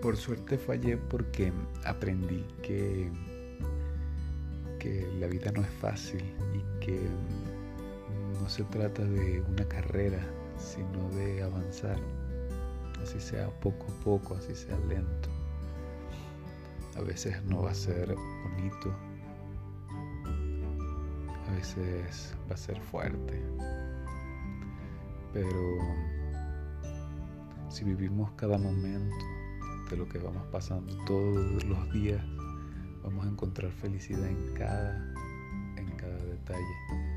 por suerte fallé porque aprendí que, que la vida no es fácil y que no se trata de una carrera, sino de avanzar, así sea poco a poco, así sea lento. A veces no va a ser bonito, a veces va a ser fuerte, pero si vivimos cada momento de lo que vamos pasando todos los días, vamos a encontrar felicidad en cada, en cada detalle.